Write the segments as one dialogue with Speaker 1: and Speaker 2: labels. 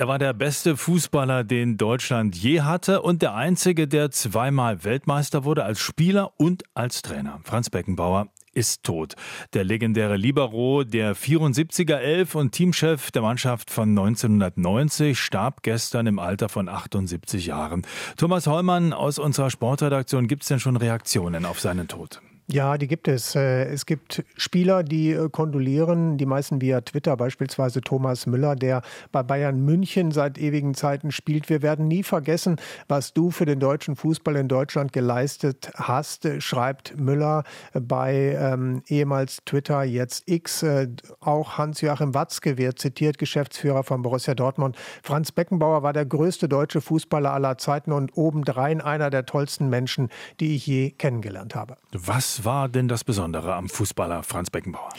Speaker 1: Er war der beste Fußballer, den Deutschland je hatte und der einzige, der zweimal Weltmeister wurde als Spieler und als Trainer. Franz Beckenbauer ist tot. Der legendäre Libero der 74er Elf und Teamchef der Mannschaft von 1990 starb gestern im Alter von 78 Jahren. Thomas Hollmann aus unserer Sportredaktion, gibt es denn schon Reaktionen auf seinen Tod?
Speaker 2: Ja, die gibt es. Äh, es gibt Spieler, die äh, kondolieren, die meisten via Twitter, beispielsweise Thomas Müller, der bei Bayern München seit ewigen Zeiten spielt. Wir werden nie vergessen, was du für den deutschen Fußball in Deutschland geleistet hast, äh, schreibt Müller bei ähm, ehemals Twitter, jetzt X. Auch Hans-Joachim Watzke wird zitiert, Geschäftsführer von Borussia Dortmund. Franz Beckenbauer war der größte deutsche Fußballer aller Zeiten und obendrein einer der tollsten Menschen, die ich je kennengelernt habe.
Speaker 1: Was war denn das Besondere am Fußballer Franz Beckenbauer?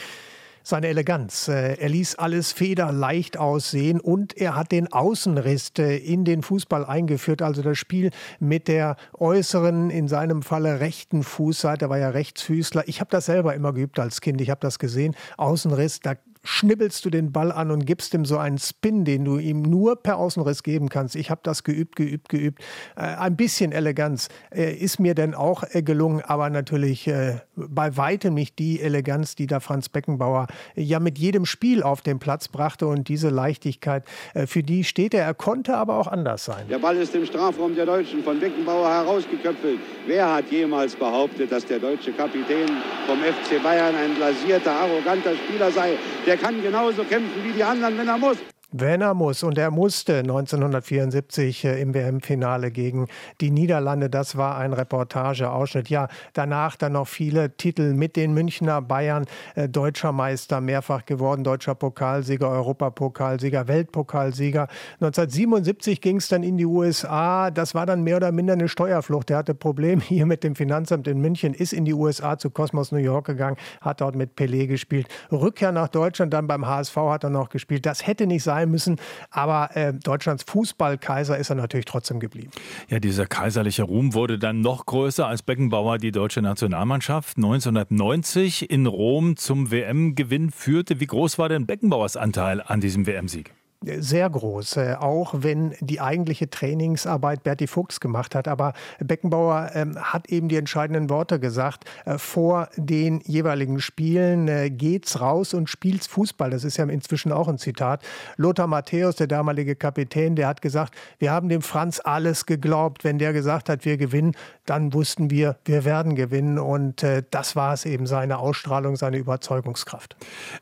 Speaker 2: seine Eleganz. Äh, er ließ alles federleicht aussehen und er hat den Außenriss äh, in den Fußball eingeführt, also das Spiel mit der äußeren, in seinem Falle rechten Fußseite, war ja Rechtsfüßler. Ich habe das selber immer geübt als Kind, ich habe das gesehen. Außenriss, da schnibbelst du den Ball an und gibst ihm so einen Spin, den du ihm nur per Außenriss geben kannst. Ich habe das geübt, geübt, geübt. Äh, ein bisschen Eleganz äh, ist mir denn auch äh, gelungen, aber natürlich äh, bei weitem nicht die Eleganz, die da Franz Beckenbauer äh, ja mit jedem Spiel auf den Platz brachte und diese Leichtigkeit, äh, für die steht er. Er konnte aber auch anders sein.
Speaker 3: Der Ball ist im Strafraum der Deutschen von Beckenbauer herausgeköpfelt. Wer hat jemals behauptet, dass der deutsche Kapitän vom FC Bayern ein blasierter, arroganter Spieler sei? Der kann genauso kämpfen wie die anderen, wenn er muss.
Speaker 2: Wenn er muss, und er musste 1974 äh, im WM-Finale gegen die Niederlande, das war ein Reportageausschnitt. Ja, danach dann noch viele Titel mit den Münchner Bayern, äh, deutscher Meister, mehrfach geworden, deutscher Pokalsieger, Europapokalsieger, Weltpokalsieger. 1977 ging es dann in die USA, das war dann mehr oder minder eine Steuerflucht. Er hatte Probleme hier mit dem Finanzamt in München, ist in die USA zu Cosmos New York gegangen, hat dort mit Pelé gespielt. Rückkehr nach Deutschland, dann beim HSV hat er noch gespielt. Das hätte nicht sein sein müssen. Aber äh, Deutschlands Fußballkaiser ist er natürlich trotzdem geblieben.
Speaker 1: Ja, dieser kaiserliche Ruhm wurde dann noch größer, als Beckenbauer die deutsche Nationalmannschaft 1990 in Rom zum WM-Gewinn führte. Wie groß war denn Beckenbauers Anteil an diesem WM-Sieg?
Speaker 2: Sehr groß, äh, auch wenn die eigentliche Trainingsarbeit Berti Fuchs gemacht hat. Aber Beckenbauer ähm, hat eben die entscheidenden Worte gesagt. Äh, vor den jeweiligen Spielen äh, geht's raus und spielt's Fußball. Das ist ja inzwischen auch ein Zitat. Lothar Matthäus, der damalige Kapitän, der hat gesagt, wir haben dem Franz alles geglaubt. Wenn der gesagt hat, wir gewinnen, dann wussten wir, wir werden gewinnen. Und das war es eben, seine Ausstrahlung, seine Überzeugungskraft.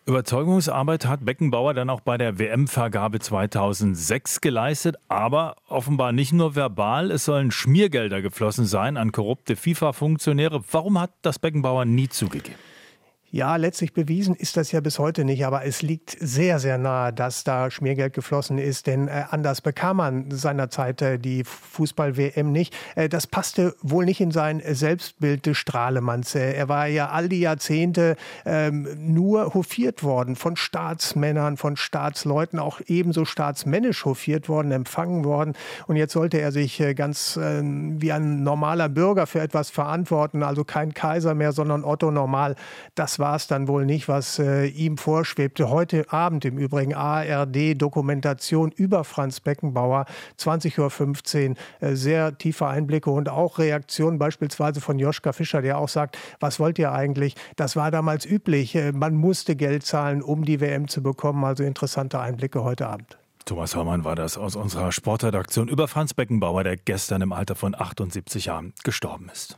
Speaker 1: Überzeugungsarbeit hat Beckenbauer dann auch bei der WM-Vergabe Ausgabe 2006 geleistet, aber offenbar nicht nur verbal. Es sollen Schmiergelder geflossen sein an korrupte FIFA-Funktionäre. Warum hat das Beckenbauer nie zugegeben?
Speaker 2: Ja, letztlich bewiesen ist das ja bis heute nicht, aber es liegt sehr, sehr nahe, dass da Schmiergeld geflossen ist, denn äh, anders bekam man seinerzeit äh, die Fußball-WM nicht. Äh, das passte wohl nicht in sein Selbstbild des Strahlemanns. Er war ja all die Jahrzehnte ähm, nur hofiert worden von Staatsmännern, von Staatsleuten, auch ebenso staatsmännisch hofiert worden, empfangen worden. Und jetzt sollte er sich ganz ähm, wie ein normaler Bürger für etwas verantworten, also kein Kaiser mehr, sondern Otto Normal. Das war es dann wohl nicht, was äh, ihm vorschwebte. Heute Abend im Übrigen ARD-Dokumentation über Franz Beckenbauer, 20.15 Uhr. Äh, sehr tiefe Einblicke und auch Reaktionen beispielsweise von Joschka Fischer, der auch sagt, was wollt ihr eigentlich? Das war damals üblich. Äh, man musste Geld zahlen, um die WM zu bekommen. Also interessante Einblicke heute Abend.
Speaker 1: Thomas Hörmann war das aus unserer Sportredaktion über Franz Beckenbauer, der gestern im Alter von 78 Jahren gestorben ist.